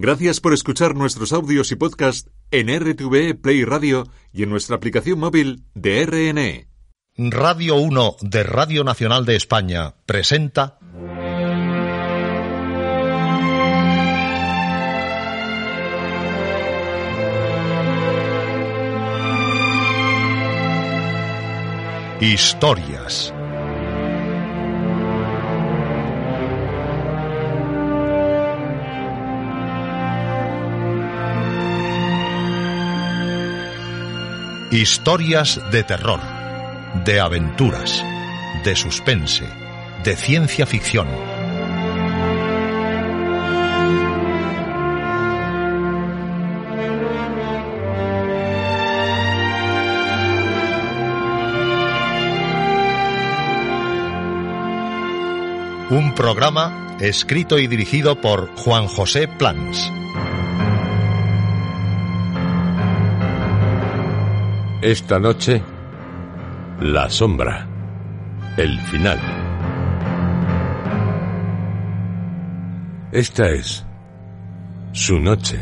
Gracias por escuchar nuestros audios y podcast en RTV Play Radio y en nuestra aplicación móvil de RNE. Radio 1 de Radio Nacional de España presenta Historias. Historias de terror, de aventuras, de suspense, de ciencia ficción. Un programa escrito y dirigido por Juan José Plans. Esta noche, la sombra, el final. Esta es su noche,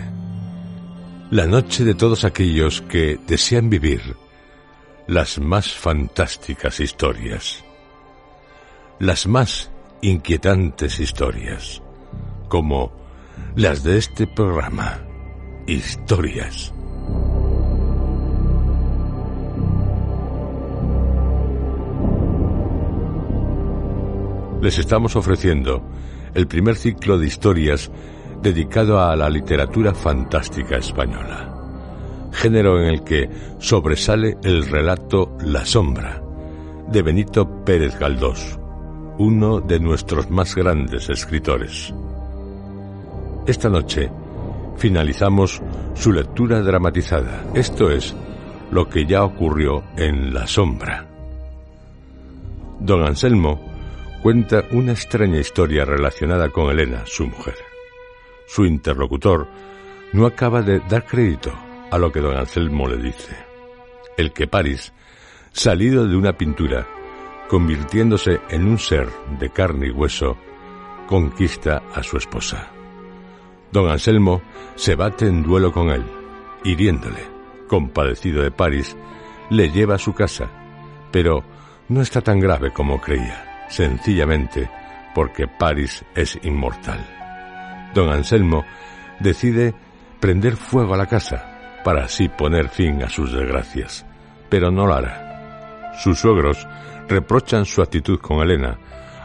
la noche de todos aquellos que desean vivir las más fantásticas historias, las más inquietantes historias, como las de este programa, historias. Les estamos ofreciendo el primer ciclo de historias dedicado a la literatura fantástica española, género en el que sobresale el relato La sombra, de Benito Pérez Galdós, uno de nuestros más grandes escritores. Esta noche finalizamos su lectura dramatizada, esto es, lo que ya ocurrió en La sombra. Don Anselmo cuenta una extraña historia relacionada con Elena, su mujer. Su interlocutor no acaba de dar crédito a lo que don Anselmo le dice. El que París, salido de una pintura, convirtiéndose en un ser de carne y hueso, conquista a su esposa. Don Anselmo se bate en duelo con él, hiriéndole. Compadecido de París, le lleva a su casa, pero no está tan grave como creía sencillamente porque París es inmortal. Don Anselmo decide prender fuego a la casa para así poner fin a sus desgracias, pero no lo hará. Sus suegros reprochan su actitud con Elena,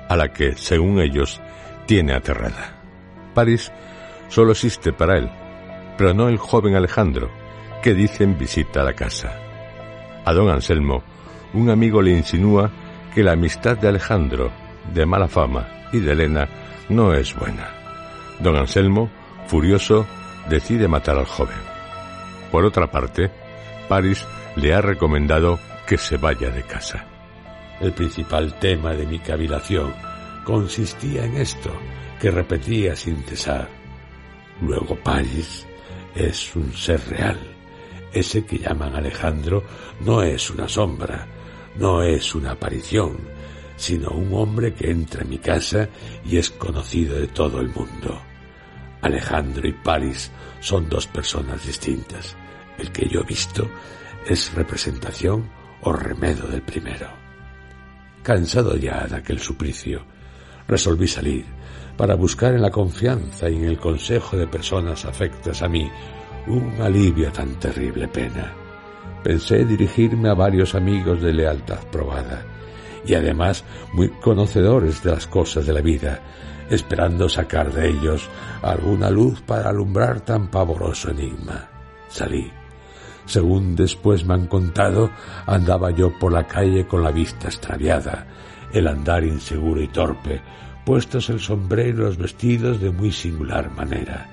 a la que, según ellos, tiene aterrada. París solo existe para él, pero no el joven Alejandro, que dicen visita la casa. A don Anselmo, un amigo le insinúa que la amistad de Alejandro, de mala fama, y de Elena no es buena. Don Anselmo, furioso, decide matar al joven. Por otra parte, París le ha recomendado que se vaya de casa. El principal tema de mi cavilación consistía en esto, que repetía sin cesar. Luego París es un ser real. Ese que llaman Alejandro no es una sombra, no es una aparición, sino un hombre que entra en mi casa y es conocido de todo el mundo. Alejandro y París son dos personas distintas. El que yo he visto es representación o remedo del primero. Cansado ya de aquel suplicio, resolví salir para buscar en la confianza y en el consejo de personas afectas a mí un alivio a tan terrible pena pensé dirigirme a varios amigos de lealtad probada y además muy conocedores de las cosas de la vida, esperando sacar de ellos alguna luz para alumbrar tan pavoroso enigma. Salí. Según después me han contado, andaba yo por la calle con la vista extraviada, el andar inseguro y torpe, puestos el sombrero y los vestidos de muy singular manera.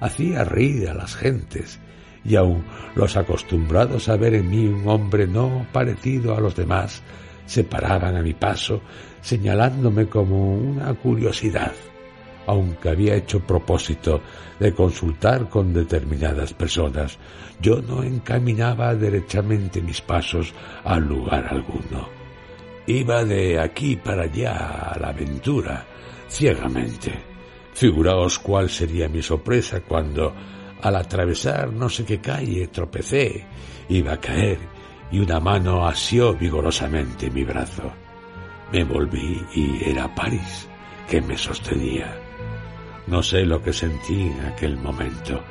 Hacía reír a las gentes, y aun los acostumbrados a ver en mí un hombre no parecido a los demás se paraban a mi paso señalándome como una curiosidad, aunque había hecho propósito de consultar con determinadas personas, yo no encaminaba derechamente mis pasos a lugar alguno. Iba de aquí para allá a la aventura, ciegamente, Figuraos cuál sería mi sorpresa cuando, al atravesar no sé qué calle, tropecé, iba a caer y una mano asió vigorosamente mi brazo. Me volví y era París que me sostenía. No sé lo que sentí en aquel momento.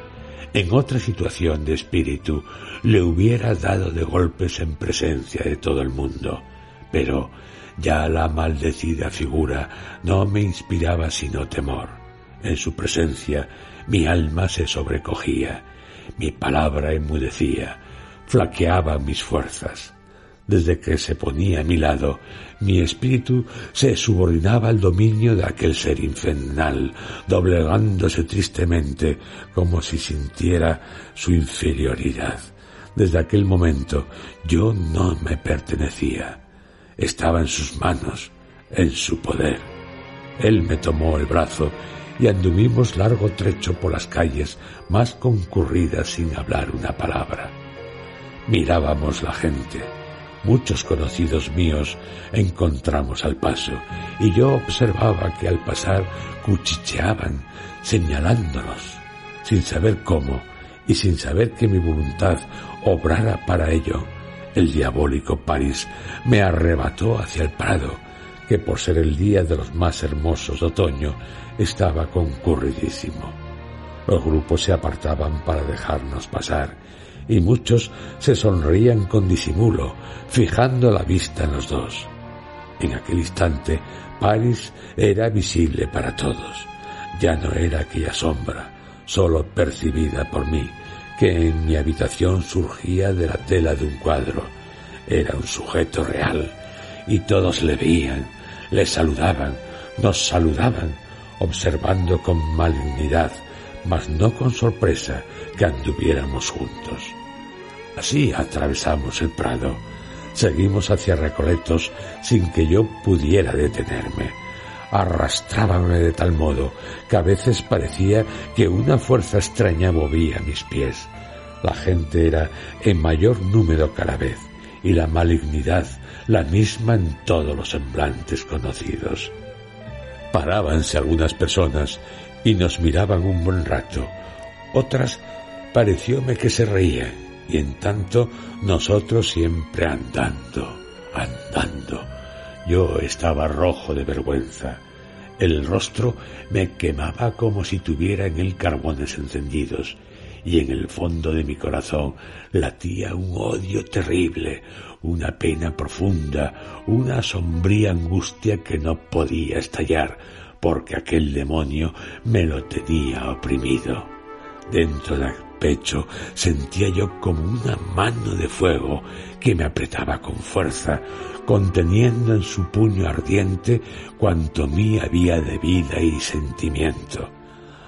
En otra situación de espíritu le hubiera dado de golpes en presencia de todo el mundo, pero ya la maldecida figura no me inspiraba sino temor. En su presencia mi alma se sobrecogía, mi palabra enmudecía, flaqueaban mis fuerzas. Desde que se ponía a mi lado, mi espíritu se subordinaba al dominio de aquel ser infernal, doblegándose tristemente como si sintiera su inferioridad. Desde aquel momento yo no me pertenecía. Estaba en sus manos, en su poder. Él me tomó el brazo y anduvimos largo trecho por las calles más concurridas sin hablar una palabra. Mirábamos la gente. Muchos conocidos míos encontramos al paso y yo observaba que al pasar cuchicheaban, señalándonos, sin saber cómo y sin saber que mi voluntad obrara para ello el diabólico París me arrebató hacia el Prado, que por ser el día de los más hermosos de otoño estaba concurridísimo. Los grupos se apartaban para dejarnos pasar, y muchos se sonreían con disimulo, fijando la vista en los dos. En aquel instante, París era visible para todos. Ya no era aquella sombra, sólo percibida por mí, que en mi habitación surgía de la tela de un cuadro. Era un sujeto real y todos le veían, le saludaban, nos saludaban, observando con malignidad, mas no con sorpresa que anduviéramos juntos. Así atravesamos el prado, seguimos hacia Recoletos sin que yo pudiera detenerme arrastrábame de tal modo que a veces parecía que una fuerza extraña movía mis pies. La gente era en mayor número cada vez y la malignidad la misma en todos los semblantes conocidos. Parábanse algunas personas y nos miraban un buen rato. Otras parecióme que se reían y en tanto nosotros siempre andando, andando yo estaba rojo de vergüenza. El rostro me quemaba como si tuviera en él carbones encendidos, y en el fondo de mi corazón latía un odio terrible, una pena profunda, una sombría angustia que no podía estallar, porque aquel demonio me lo tenía oprimido. Dentro del pecho sentía yo como una mano de fuego que me apretaba con fuerza, conteniendo en su puño ardiente cuanto mí había de vida y sentimiento.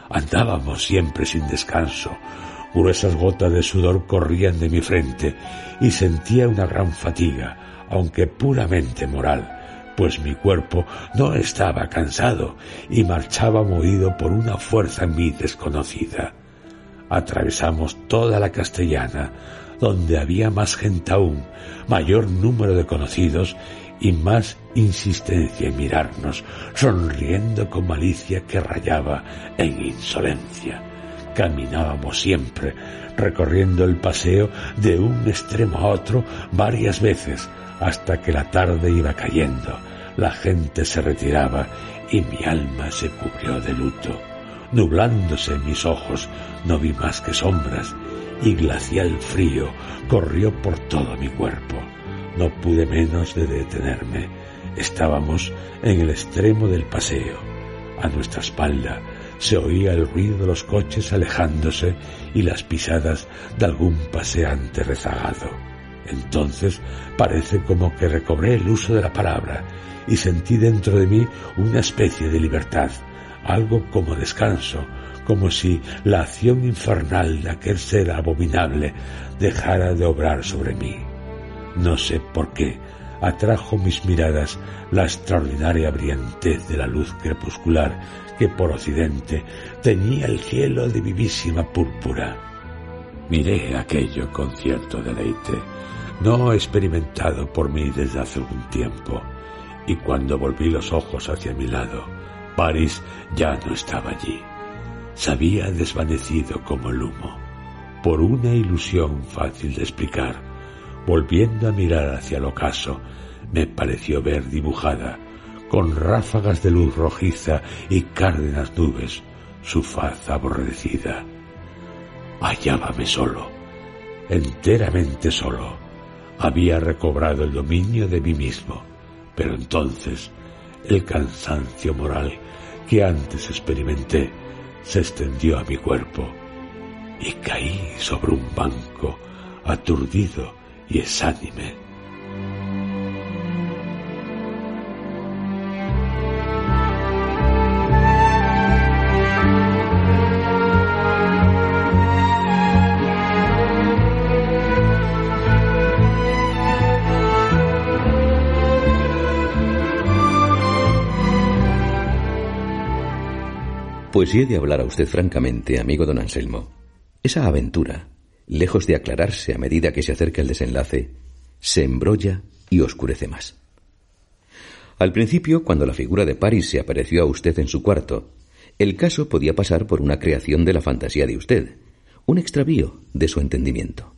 Andábamos siempre sin descanso, gruesas gotas de sudor corrían de mi frente y sentía una gran fatiga, aunque puramente moral, pues mi cuerpo no estaba cansado y marchaba movido por una fuerza en mí desconocida. Atravesamos toda la castellana, donde había más gente aún, mayor número de conocidos y más insistencia en mirarnos, sonriendo con malicia que rayaba en insolencia. Caminábamos siempre, recorriendo el paseo de un extremo a otro varias veces, hasta que la tarde iba cayendo, la gente se retiraba y mi alma se cubrió de luto. Nublándose mis ojos, no vi más que sombras y glacial frío corrió por todo mi cuerpo. No pude menos de detenerme. Estábamos en el extremo del paseo. A nuestra espalda se oía el ruido de los coches alejándose y las pisadas de algún paseante rezagado. Entonces parece como que recobré el uso de la palabra y sentí dentro de mí una especie de libertad, algo como descanso, como si la acción infernal de aquel ser abominable dejara de obrar sobre mí. No sé por qué atrajo mis miradas la extraordinaria brillantez de la luz crepuscular que por occidente tenía el cielo de vivísima púrpura. Miré aquello con cierto deleite, no experimentado por mí desde hace algún tiempo, y cuando volví los ojos hacia mi lado, París ya no estaba allí. Se había desvanecido como el humo. Por una ilusión fácil de explicar, volviendo a mirar hacia el ocaso, me pareció ver dibujada, con ráfagas de luz rojiza y cárdenas nubes, su faz aborrecida. Hallábame solo, enteramente solo. Había recobrado el dominio de mí mismo, pero entonces el cansancio moral que antes experimenté se extendió a mi cuerpo y caí sobre un banco aturdido y exánime. Pues si he de hablar a usted francamente, amigo don Anselmo, esa aventura, lejos de aclararse a medida que se acerca el desenlace, se embrolla y oscurece más. Al principio, cuando la figura de Paris se apareció a usted en su cuarto, el caso podía pasar por una creación de la fantasía de usted, un extravío de su entendimiento.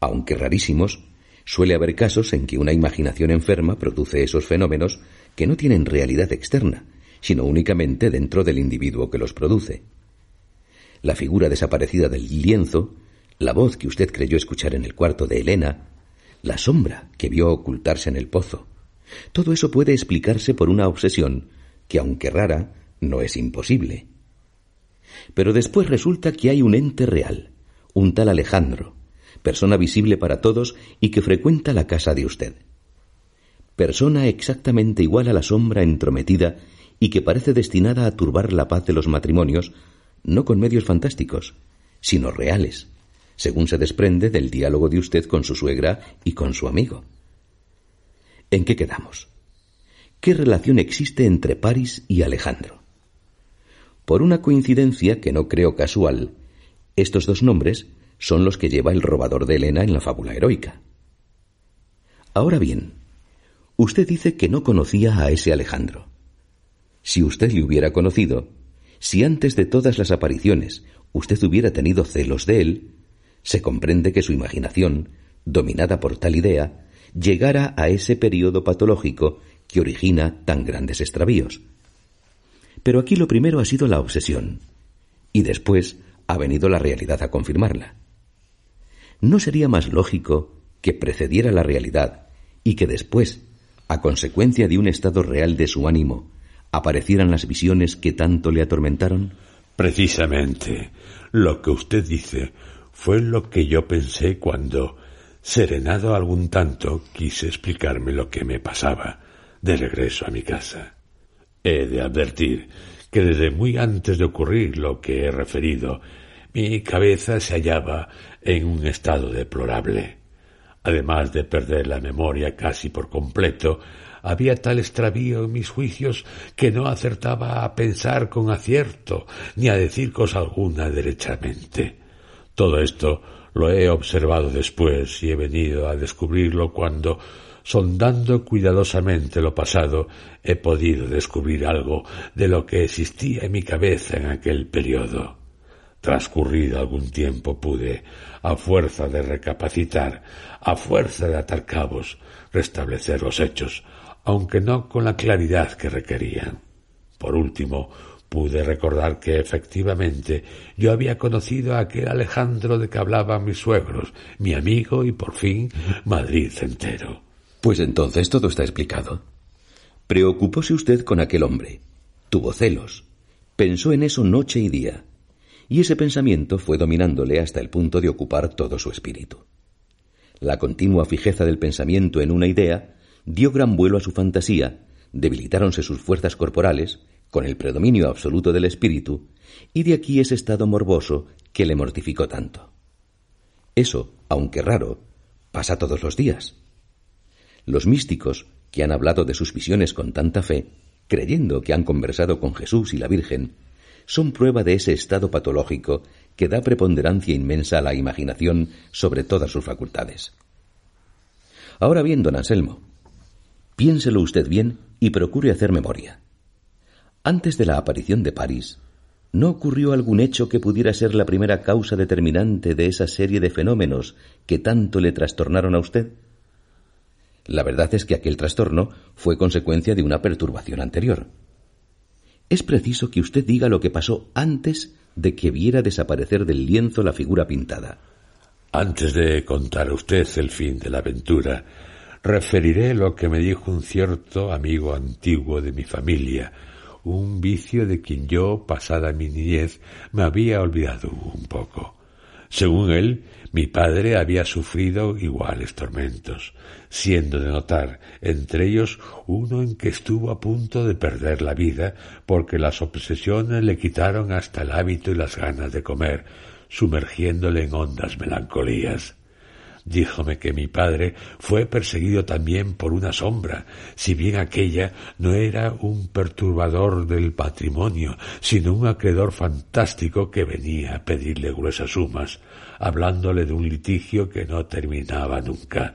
Aunque rarísimos, suele haber casos en que una imaginación enferma produce esos fenómenos que no tienen realidad externa, sino únicamente dentro del individuo que los produce. La figura desaparecida del lienzo, la voz que usted creyó escuchar en el cuarto de Elena, la sombra que vio ocultarse en el pozo, todo eso puede explicarse por una obsesión que, aunque rara, no es imposible. Pero después resulta que hay un ente real, un tal Alejandro, persona visible para todos y que frecuenta la casa de usted. Persona exactamente igual a la sombra entrometida y que parece destinada a turbar la paz de los matrimonios, no con medios fantásticos, sino reales, según se desprende del diálogo de usted con su suegra y con su amigo. ¿En qué quedamos? ¿Qué relación existe entre Paris y Alejandro? Por una coincidencia que no creo casual, estos dos nombres son los que lleva el robador de Elena en la fábula heroica. Ahora bien, usted dice que no conocía a ese Alejandro. Si usted le hubiera conocido, si antes de todas las apariciones usted hubiera tenido celos de él, se comprende que su imaginación, dominada por tal idea, llegara a ese periodo patológico que origina tan grandes extravíos. Pero aquí lo primero ha sido la obsesión, y después ha venido la realidad a confirmarla. ¿No sería más lógico que precediera la realidad y que después, a consecuencia de un estado real de su ánimo, aparecieran las visiones que tanto le atormentaron? Precisamente, lo que usted dice fue lo que yo pensé cuando, serenado algún tanto, quise explicarme lo que me pasaba de regreso a mi casa. He de advertir que desde muy antes de ocurrir lo que he referido, mi cabeza se hallaba en un estado deplorable. Además de perder la memoria casi por completo, había tal extravío en mis juicios que no acertaba a pensar con acierto ni a decir cosa alguna derechamente. Todo esto lo he observado después y he venido a descubrirlo cuando, sondando cuidadosamente lo pasado, he podido descubrir algo de lo que existía en mi cabeza en aquel periodo. Transcurrido algún tiempo pude, a fuerza de recapacitar, a fuerza de atar cabos, restablecer los hechos, aunque no con la claridad que requerían. Por último, pude recordar que efectivamente yo había conocido a aquel Alejandro de que hablaban mis suegros, mi amigo y por fin Madrid entero. Pues entonces todo está explicado. Preocupóse usted con aquel hombre, tuvo celos, pensó en eso noche y día, y ese pensamiento fue dominándole hasta el punto de ocupar todo su espíritu. La continua fijeza del pensamiento en una idea dio gran vuelo a su fantasía, debilitáronse sus fuerzas corporales, con el predominio absoluto del espíritu, y de aquí ese estado morboso que le mortificó tanto. Eso, aunque raro, pasa todos los días. Los místicos, que han hablado de sus visiones con tanta fe, creyendo que han conversado con Jesús y la Virgen, son prueba de ese estado patológico que da preponderancia inmensa a la imaginación sobre todas sus facultades. Ahora bien, don Anselmo, Piénselo usted bien y procure hacer memoria. Antes de la aparición de París, ¿no ocurrió algún hecho que pudiera ser la primera causa determinante de esa serie de fenómenos que tanto le trastornaron a usted? La verdad es que aquel trastorno fue consecuencia de una perturbación anterior. Es preciso que usted diga lo que pasó antes de que viera desaparecer del lienzo la figura pintada. Antes de contar a usted el fin de la aventura, referiré lo que me dijo un cierto amigo antiguo de mi familia, un vicio de quien yo, pasada mi niñez, me había olvidado un poco. Según él, mi padre había sufrido iguales tormentos, siendo de notar entre ellos uno en que estuvo a punto de perder la vida porque las obsesiones le quitaron hasta el hábito y las ganas de comer, sumergiéndole en hondas melancolías. Díjome que mi padre fue perseguido también por una sombra, si bien aquella no era un perturbador del patrimonio, sino un acreedor fantástico que venía a pedirle gruesas sumas, hablándole de un litigio que no terminaba nunca.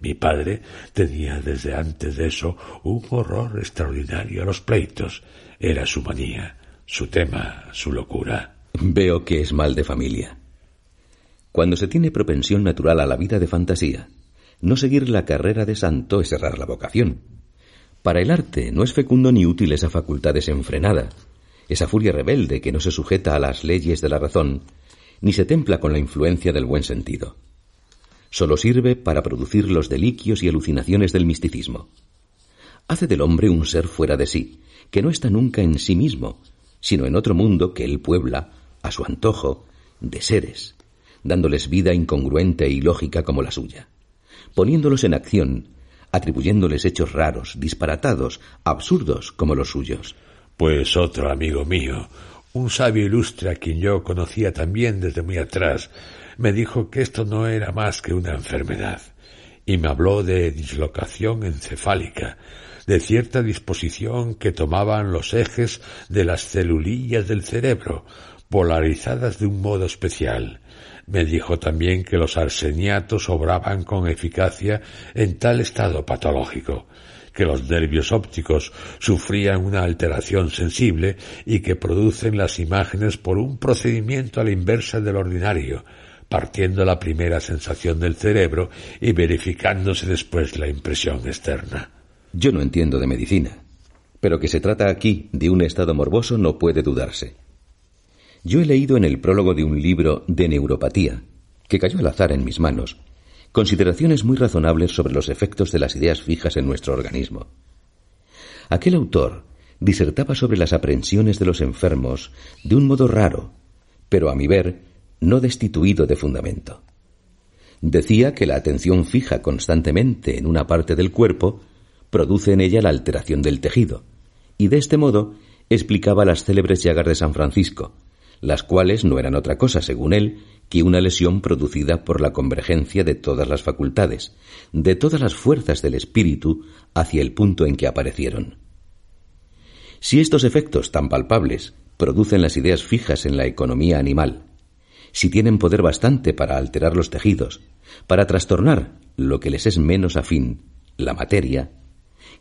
Mi padre tenía desde antes de eso un horror extraordinario a los pleitos. Era su manía, su tema, su locura. Veo que es mal de familia. Cuando se tiene propensión natural a la vida de fantasía, no seguir la carrera de santo es errar la vocación. Para el arte no es fecundo ni útil esa facultad desenfrenada, esa furia rebelde que no se sujeta a las leyes de la razón, ni se templa con la influencia del buen sentido. Solo sirve para producir los deliquios y alucinaciones del misticismo. Hace del hombre un ser fuera de sí, que no está nunca en sí mismo, sino en otro mundo que él puebla, a su antojo, de seres, dándoles vida incongruente e ilógica como la suya, poniéndolos en acción, atribuyéndoles hechos raros, disparatados, absurdos como los suyos. Pues otro amigo mío, un sabio ilustre a quien yo conocía también desde muy atrás, me dijo que esto no era más que una enfermedad, y me habló de dislocación encefálica, de cierta disposición que tomaban los ejes de las celulillas del cerebro, polarizadas de un modo especial, me dijo también que los arseniatos obraban con eficacia en tal estado patológico, que los nervios ópticos sufrían una alteración sensible y que producen las imágenes por un procedimiento a la inversa del ordinario, partiendo la primera sensación del cerebro y verificándose después la impresión externa. Yo no entiendo de medicina, pero que se trata aquí de un estado morboso no puede dudarse. Yo he leído en el prólogo de un libro de neuropatía, que cayó al azar en mis manos, consideraciones muy razonables sobre los efectos de las ideas fijas en nuestro organismo. Aquel autor disertaba sobre las aprensiones de los enfermos de un modo raro, pero a mi ver, no destituido de fundamento. Decía que la atención fija constantemente en una parte del cuerpo produce en ella la alteración del tejido, y de este modo explicaba las célebres llagas de San Francisco, las cuales no eran otra cosa, según él, que una lesión producida por la convergencia de todas las facultades, de todas las fuerzas del espíritu hacia el punto en que aparecieron. Si estos efectos tan palpables producen las ideas fijas en la economía animal, si tienen poder bastante para alterar los tejidos, para trastornar lo que les es menos afín, la materia,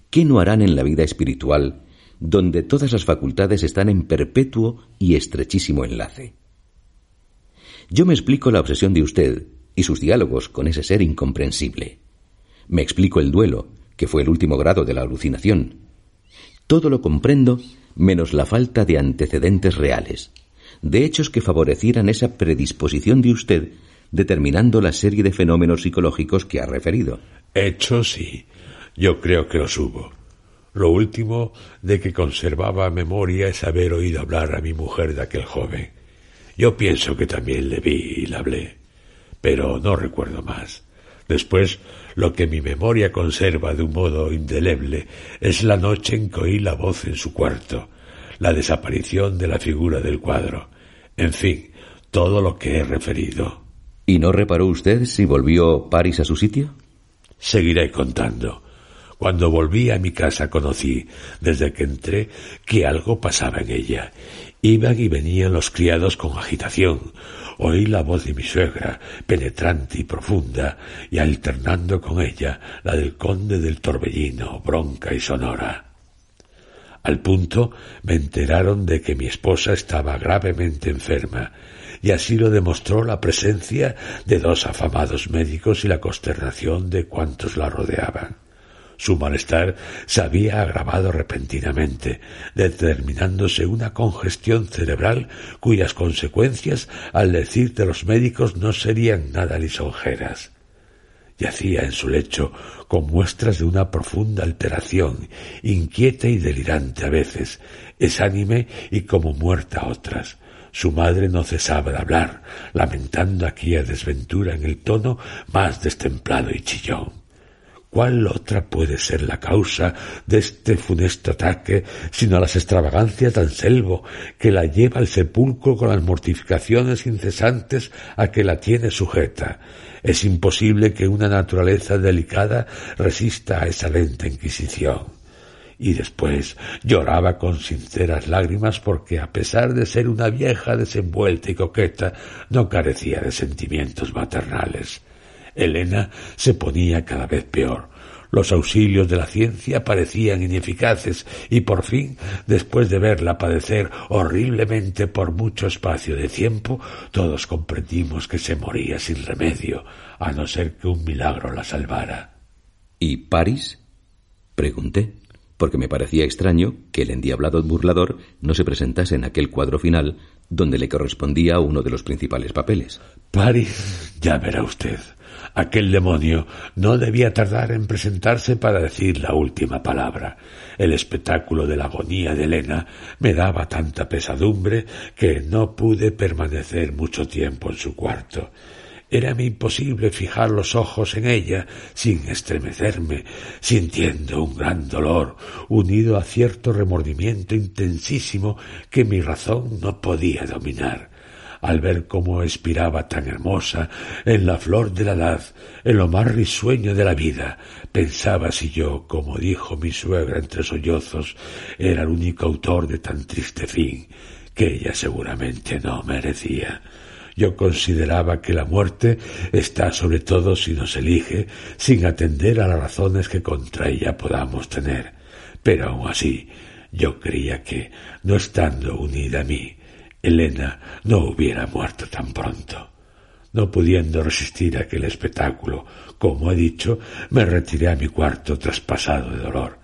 ¿qué no harán en la vida espiritual donde todas las facultades están en perpetuo y estrechísimo enlace. Yo me explico la obsesión de usted y sus diálogos con ese ser incomprensible. Me explico el duelo, que fue el último grado de la alucinación. Todo lo comprendo menos la falta de antecedentes reales, de hechos que favorecieran esa predisposición de usted determinando la serie de fenómenos psicológicos que ha referido. Hechos sí. Yo creo que los hubo. Lo último de que conservaba memoria es haber oído hablar a mi mujer de aquel joven. Yo pienso que también le vi y le hablé, pero no recuerdo más. Después, lo que mi memoria conserva de un modo indeleble es la noche en que oí la voz en su cuarto, la desaparición de la figura del cuadro, en fin, todo lo que he referido. ¿Y no reparó usted si volvió París a su sitio? Seguiré contando. Cuando volví a mi casa conocí, desde que entré, que algo pasaba en ella. Iban y venían los criados con agitación. Oí la voz de mi suegra, penetrante y profunda, y alternando con ella la del conde del Torbellino, bronca y sonora. Al punto me enteraron de que mi esposa estaba gravemente enferma, y así lo demostró la presencia de dos afamados médicos y la consternación de cuantos la rodeaban. Su malestar se había agravado repentinamente, determinándose una congestión cerebral cuyas consecuencias, al decir de los médicos, no serían nada lisonjeras. Yacía en su lecho con muestras de una profunda alteración, inquieta y delirante a veces, exánime y como muerta a otras. Su madre no cesaba de hablar, lamentando aquella desventura en el tono más destemplado y chillón. ¿Cuál otra puede ser la causa de este funesto ataque sino las extravagancias de Anselmo, que la lleva al sepulcro con las mortificaciones incesantes a que la tiene sujeta? Es imposible que una naturaleza delicada resista a esa lenta inquisición. Y después lloraba con sinceras lágrimas porque, a pesar de ser una vieja desenvuelta y coqueta, no carecía de sentimientos maternales. Elena se ponía cada vez peor. Los auxilios de la ciencia parecían ineficaces y por fin, después de verla padecer horriblemente por mucho espacio de tiempo, todos comprendimos que se moría sin remedio, a no ser que un milagro la salvara. ¿Y París? pregunté, porque me parecía extraño que el endiablado burlador no se presentase en aquel cuadro final donde le correspondía uno de los principales papeles. París, ya verá usted. Aquel demonio no debía tardar en presentarse para decir la última palabra. El espectáculo de la agonía de Elena me daba tanta pesadumbre que no pude permanecer mucho tiempo en su cuarto. Érame imposible fijar los ojos en ella sin estremecerme, sintiendo un gran dolor, unido a cierto remordimiento intensísimo que mi razón no podía dominar al ver cómo expiraba tan hermosa, en la flor de la edad, en lo más risueño de la vida, pensaba si yo, como dijo mi suegra entre sollozos, era el único autor de tan triste fin, que ella seguramente no merecía. Yo consideraba que la muerte está sobre todo si nos elige, sin atender a las razones que contra ella podamos tener. Pero aun así, yo creía que, no estando unida a mí, Elena no hubiera muerto tan pronto. No pudiendo resistir aquel espectáculo, como he dicho, me retiré a mi cuarto traspasado de dolor.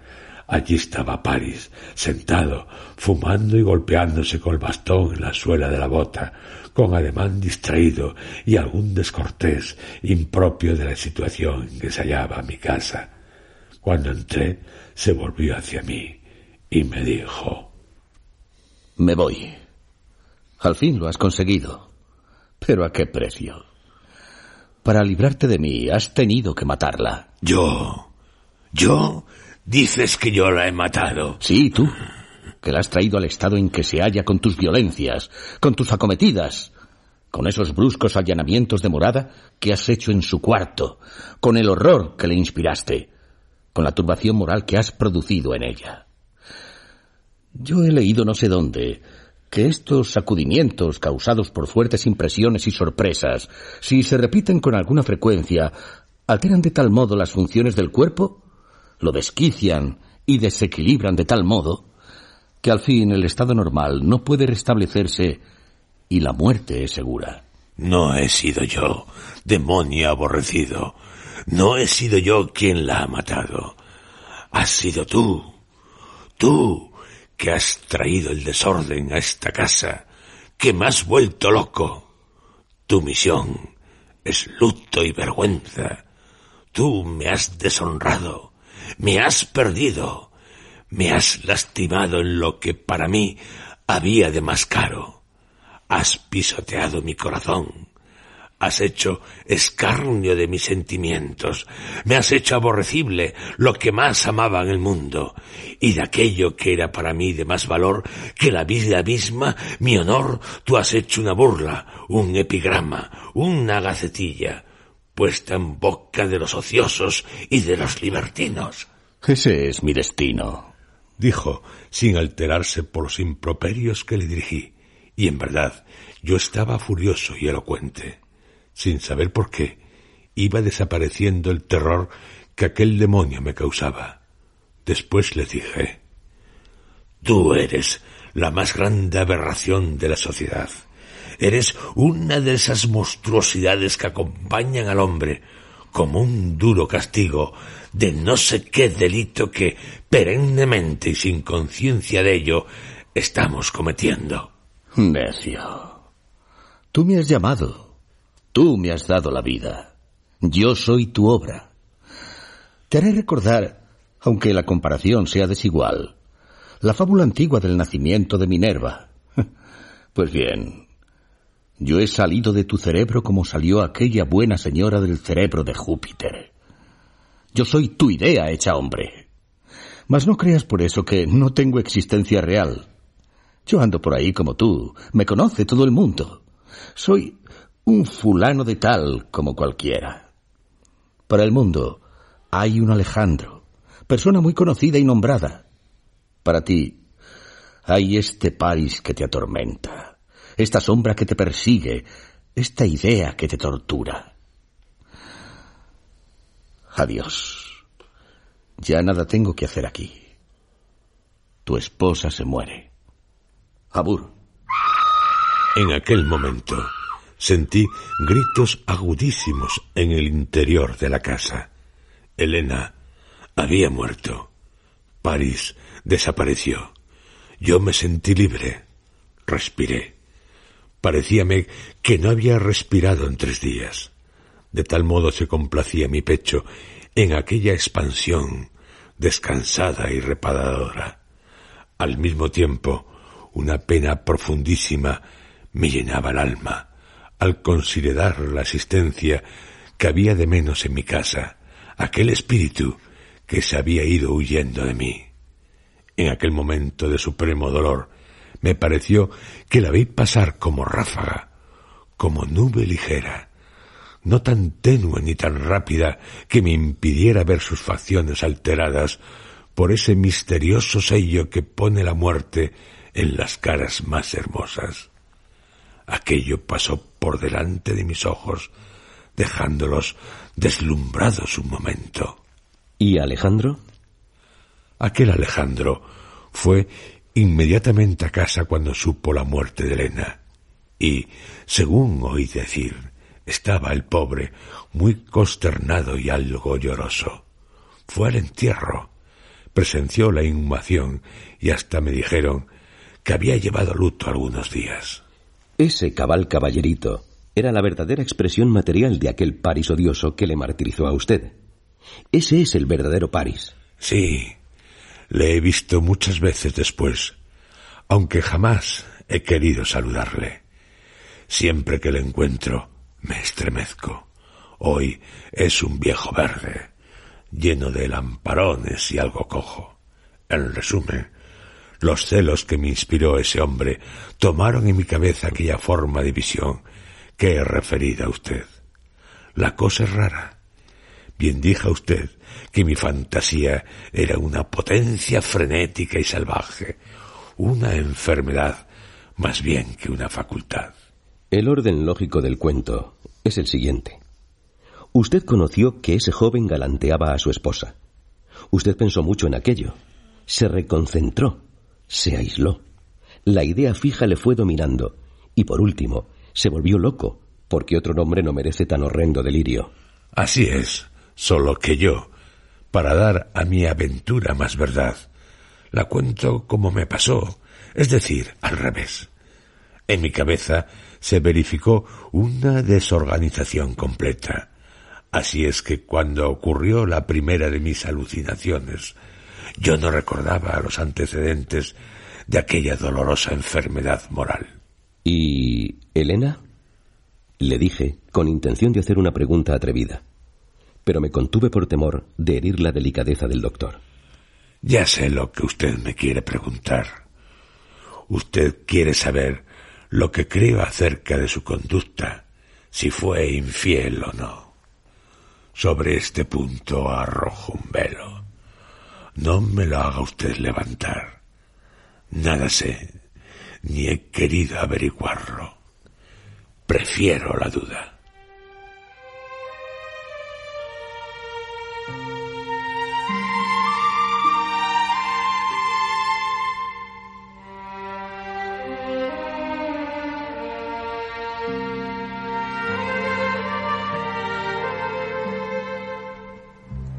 Allí estaba París, sentado, fumando y golpeándose con el bastón en la suela de la bota, con ademán distraído y algún descortés impropio de la situación en que se hallaba mi casa. Cuando entré, se volvió hacia mí y me dijo Me voy. Al fin lo has conseguido. Pero ¿a qué precio? Para librarte de mí has tenido que matarla. ¿Yo? ¿Yo? Dices que yo la he matado. Sí, tú. Que la has traído al estado en que se halla con tus violencias, con tus acometidas, con esos bruscos allanamientos de morada que has hecho en su cuarto, con el horror que le inspiraste, con la turbación moral que has producido en ella. Yo he leído no sé dónde que estos sacudimientos causados por fuertes impresiones y sorpresas, si se repiten con alguna frecuencia, alteran de tal modo las funciones del cuerpo, lo desquician y desequilibran de tal modo, que al fin el estado normal no puede restablecerse y la muerte es segura. No he sido yo, demonio aborrecido. No he sido yo quien la ha matado. Has sido tú. Tú, que has traído el desorden a esta casa, que me has vuelto loco. Tu misión es luto y vergüenza. Tú me has deshonrado, me has perdido, me has lastimado en lo que para mí había de más caro. Has pisoteado mi corazón, Has hecho escarnio de mis sentimientos, me has hecho aborrecible lo que más amaba en el mundo, y de aquello que era para mí de más valor que la vida misma, mi honor, tú has hecho una burla, un epigrama, una gacetilla, puesta en boca de los ociosos y de los libertinos. Ese es mi destino, dijo, sin alterarse por los improperios que le dirigí, y en verdad yo estaba furioso y elocuente sin saber por qué, iba desapareciendo el terror que aquel demonio me causaba. Después le dije, Tú eres la más grande aberración de la sociedad. Eres una de esas monstruosidades que acompañan al hombre como un duro castigo de no sé qué delito que perennemente y sin conciencia de ello estamos cometiendo. Necio. Tú me has llamado. Tú me has dado la vida. Yo soy tu obra. Te haré recordar, aunque la comparación sea desigual, la fábula antigua del nacimiento de Minerva. Pues bien, yo he salido de tu cerebro como salió aquella buena señora del cerebro de Júpiter. Yo soy tu idea hecha hombre. Mas no creas por eso que no tengo existencia real. Yo ando por ahí como tú, me conoce todo el mundo. Soy un fulano de tal como cualquiera. Para el mundo hay un Alejandro, persona muy conocida y nombrada. Para ti hay este París que te atormenta, esta sombra que te persigue, esta idea que te tortura. Adiós. Ya nada tengo que hacer aquí. Tu esposa se muere. Abur. En aquel momento sentí gritos agudísimos en el interior de la casa. Elena había muerto. París desapareció. Yo me sentí libre. Respiré. Parecíame que no había respirado en tres días. De tal modo se complacía mi pecho en aquella expansión descansada y reparadora. Al mismo tiempo, una pena profundísima me llenaba el alma al considerar la asistencia que había de menos en mi casa, aquel espíritu que se había ido huyendo de mí. En aquel momento de supremo dolor, me pareció que la vi pasar como ráfaga, como nube ligera, no tan tenue ni tan rápida que me impidiera ver sus facciones alteradas por ese misterioso sello que pone la muerte en las caras más hermosas. Aquello pasó por delante de mis ojos, dejándolos deslumbrados un momento. ¿Y Alejandro? Aquel Alejandro fue inmediatamente a casa cuando supo la muerte de Elena. Y, según oí decir, estaba el pobre muy consternado y algo lloroso. Fue al entierro, presenció la inhumación y hasta me dijeron que había llevado luto algunos días. Ese cabal caballerito era la verdadera expresión material de aquel París odioso que le martirizó a usted. Ese es el verdadero París. Sí, le he visto muchas veces después, aunque jamás he querido saludarle. Siempre que le encuentro, me estremezco. Hoy es un viejo verde, lleno de lamparones y algo cojo. En resumen, los celos que me inspiró ese hombre tomaron en mi cabeza aquella forma de visión que he referido a usted. La cosa es rara. Bien dijo usted que mi fantasía era una potencia frenética y salvaje, una enfermedad más bien que una facultad. El orden lógico del cuento es el siguiente. Usted conoció que ese joven galanteaba a su esposa. Usted pensó mucho en aquello. Se reconcentró se aisló. La idea fija le fue dominando y por último se volvió loco, porque otro nombre no merece tan horrendo delirio. Así es, solo que yo, para dar a mi aventura más verdad, la cuento como me pasó, es decir, al revés. En mi cabeza se verificó una desorganización completa. Así es que cuando ocurrió la primera de mis alucinaciones, yo no recordaba los antecedentes de aquella dolorosa enfermedad moral. ¿Y Elena? Le dije, con intención de hacer una pregunta atrevida, pero me contuve por temor de herir la delicadeza del doctor. Ya sé lo que usted me quiere preguntar. Usted quiere saber lo que creo acerca de su conducta, si fue infiel o no. Sobre este punto arrojo un velo. No me lo haga usted levantar. Nada sé, ni he querido averiguarlo. Prefiero la duda.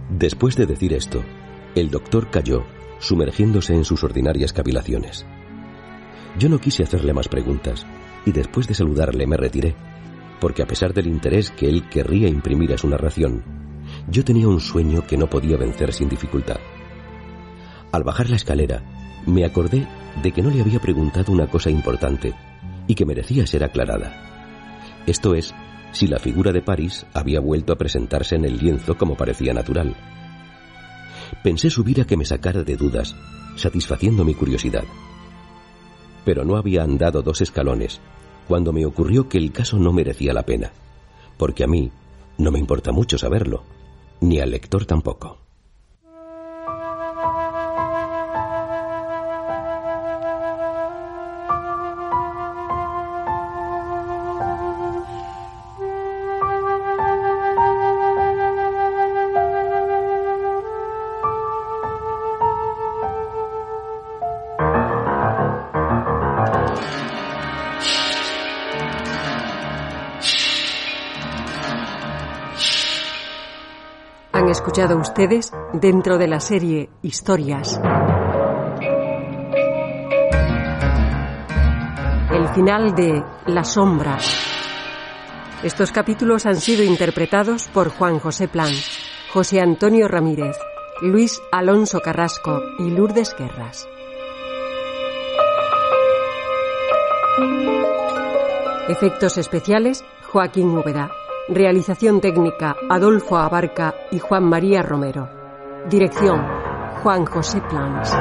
Después de decir esto, el doctor cayó, sumergiéndose en sus ordinarias cavilaciones. Yo no quise hacerle más preguntas, y después de saludarle me retiré, porque a pesar del interés que él querría imprimir a su narración, yo tenía un sueño que no podía vencer sin dificultad. Al bajar la escalera, me acordé de que no le había preguntado una cosa importante y que merecía ser aclarada. Esto es, si la figura de París había vuelto a presentarse en el lienzo como parecía natural. Pensé subir a que me sacara de dudas, satisfaciendo mi curiosidad. Pero no había andado dos escalones cuando me ocurrió que el caso no merecía la pena, porque a mí no me importa mucho saberlo, ni al lector tampoco. Escuchado ustedes dentro de la serie Historias. El final de La Sombra. Estos capítulos han sido interpretados por Juan José Plan, José Antonio Ramírez, Luis Alonso Carrasco y Lourdes Guerras. Efectos especiales, Joaquín Úbeda. Realización técnica Adolfo Abarca y Juan María Romero. Dirección Juan José Plans.